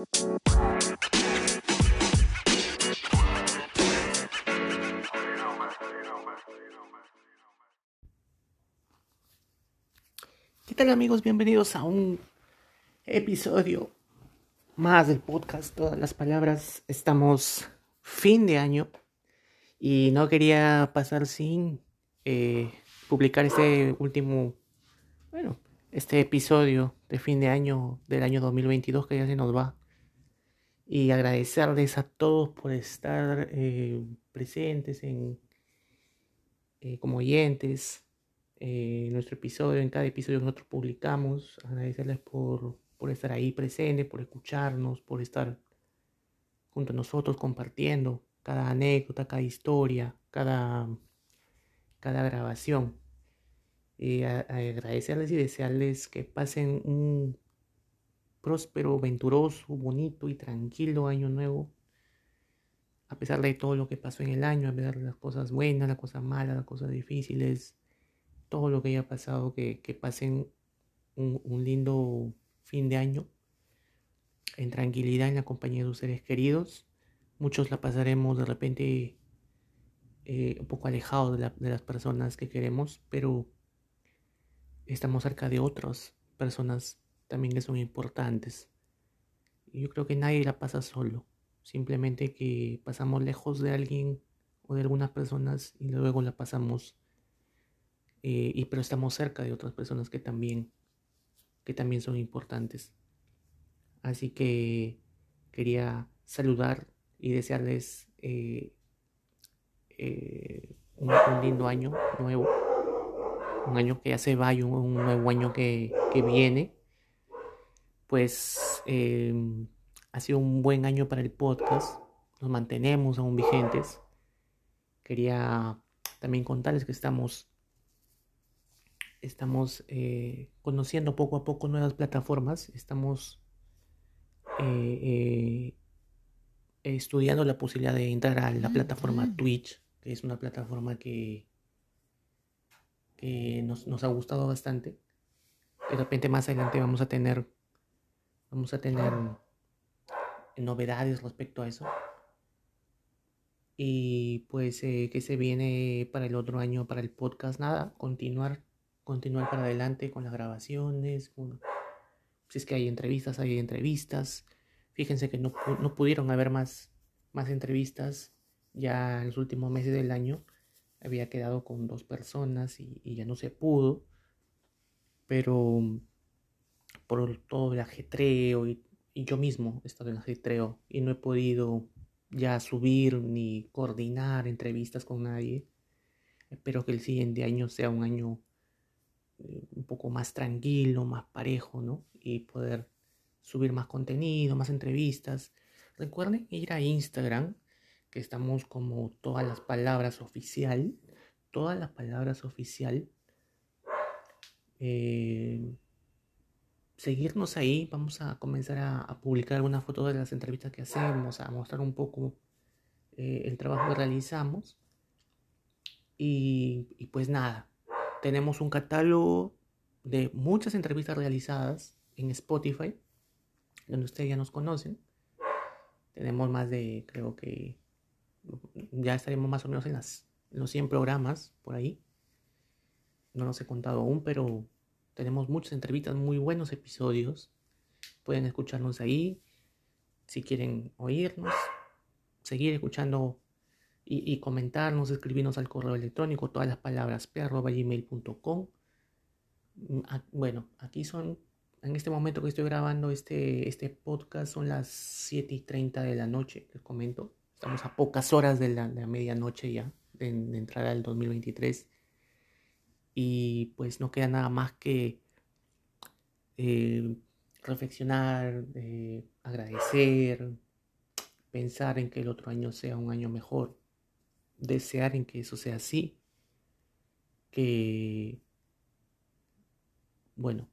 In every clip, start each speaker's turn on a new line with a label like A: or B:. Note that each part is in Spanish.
A: ¿Qué tal amigos? Bienvenidos a un episodio más del podcast. Todas las palabras. Estamos fin de año y no quería pasar sin eh, publicar este último, bueno, este episodio de fin de año del año 2022 que ya se nos va. Y agradecerles a todos por estar eh, presentes en, eh, como oyentes eh, nuestro episodio, en cada episodio que nosotros publicamos. Agradecerles por, por estar ahí presentes, por escucharnos, por estar junto a nosotros compartiendo cada anécdota, cada historia, cada, cada grabación. Y agradecerles y desearles que pasen un próspero, venturoso, bonito y tranquilo año nuevo. A pesar de todo lo que pasó en el año, a pesar de las cosas buenas, las cosas malas, las cosas difíciles, todo lo que haya pasado, que, que pasen un, un, lindo fin de año en tranquilidad en la compañía de sus seres queridos. Muchos la pasaremos de repente eh, un poco alejados de, de las personas que queremos, pero estamos cerca de otras personas también que son importantes. Yo creo que nadie la pasa solo, simplemente que pasamos lejos de alguien o de algunas personas y luego la pasamos, eh, y pero estamos cerca de otras personas que también, que también son importantes. Así que quería saludar y desearles eh, eh, un, lindo año nuevo un año que ya se va y un, un nuevo año que, que viene. Pues eh, ha sido un buen año para el podcast. Nos mantenemos aún vigentes. Quería también contarles que estamos, estamos eh, conociendo poco a poco nuevas plataformas. Estamos eh, estudiando la posibilidad de entrar a la plataforma Twitch, que es una plataforma que que nos, nos, ha gustado bastante. De repente más adelante vamos a tener, vamos a tener novedades respecto a eso. Y pues eh, que se viene para el otro año, para el podcast, nada, continuar, continuar para adelante con las grabaciones. Si es que hay entrevistas, hay entrevistas. Fíjense que no, no pudieron haber más, más entrevistas ya en los últimos meses del año había quedado con dos personas y, ya no se pudo, pero por todo el ajetreo y, yo mismo he estado en ajetreo y no he podido ya subir ni coordinar entrevistas con nadie. Espero que el siguiente año sea un año eh, un poco más tranquilo, más parejo, ¿no? Y poder subir más contenido, más entrevistas. Recuerden ir a Instagram que estamos como todas las palabras oficial, todas las palabras oficial. Eh, seguirnos ahí, vamos a comenzar a, publicar algunas fotos de las entrevistas que hacemos, a mostrar un poco eh, el trabajo que realizamos. Y, y pues nada, tenemos un catálogo de muchas entrevistas realizadas en Spotify, donde ustedes ya nos conocen. Tenemos más de, creo que ya estaremos más o menos en, las, en los 100 programas por ahí. No los he contado aún, pero tenemos muchas entrevistas, muy buenos episodios. Pueden escucharnos ahí. Si quieren oírnos, seguir escuchando y, comentarnos, escribirnos al correo electrónico, todas las palabras p.gmail.com. Bueno, aquí son, en este momento que estoy grabando este, este podcast, son las 7 y 30 de la noche, les comento. Estamos a pocas horas de la, de medianoche ya, de, de entrar al 2023. Y pues no queda nada más que eh, reflexionar, eh, agradecer, pensar en que el otro año sea un año mejor, desear en que eso sea así, que, bueno,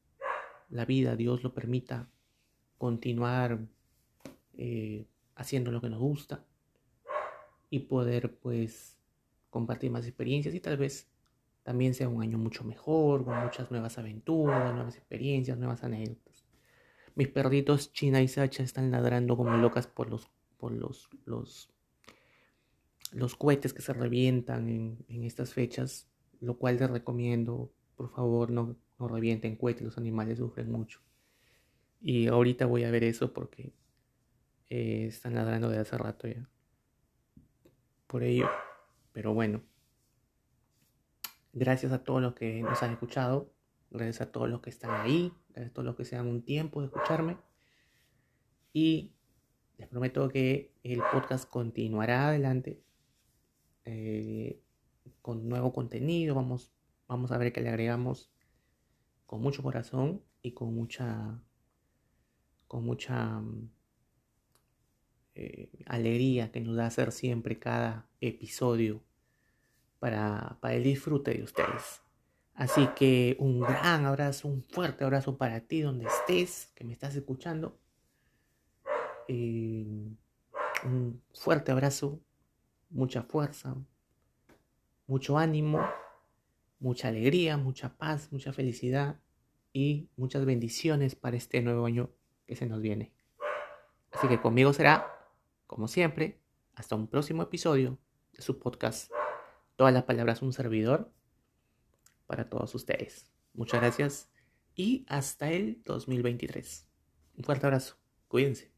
A: la vida, Dios lo permita, continuar eh, haciendo lo que nos gusta y poder pues compartir más experiencias y tal vez también sea un año mucho mejor, con muchas nuevas aventuras, nuevas experiencias, nuevas anécdotas. Mis perritos China y Sacha están ladrando como locas por los, por los, los, los cohetes que se revientan en, en estas fechas, lo cual les recomiendo, por favor, no, no revienten cohetes, los animales sufren mucho. Y ahorita voy a ver eso porque eh, están ladrando de hace rato ya. Por ello, pero bueno. Gracias a todos los que nos han escuchado. Gracias a todos los que están ahí. Gracias a todos los que se dan un tiempo de escucharme. Y les prometo que el podcast continuará adelante. Eh, con nuevo contenido. Vamos, vamos a ver qué le agregamos con mucho corazón y con mucha. con mucha eh, alegría que nos da hacer siempre cada episodio para, para el disfrute de ustedes. Así que un gran abrazo, un fuerte abrazo para ti donde estés, que me estás escuchando. Eh, un fuerte abrazo, mucha fuerza, mucho ánimo, mucha alegría, mucha paz, mucha felicidad y muchas bendiciones para este nuevo año que se nos viene. Así que conmigo será como siempre, hasta un próximo episodio de su podcast. Todas las palabras un servidor para todos ustedes. Muchas gracias y hasta el 2023. Un fuerte abrazo. Cuídense.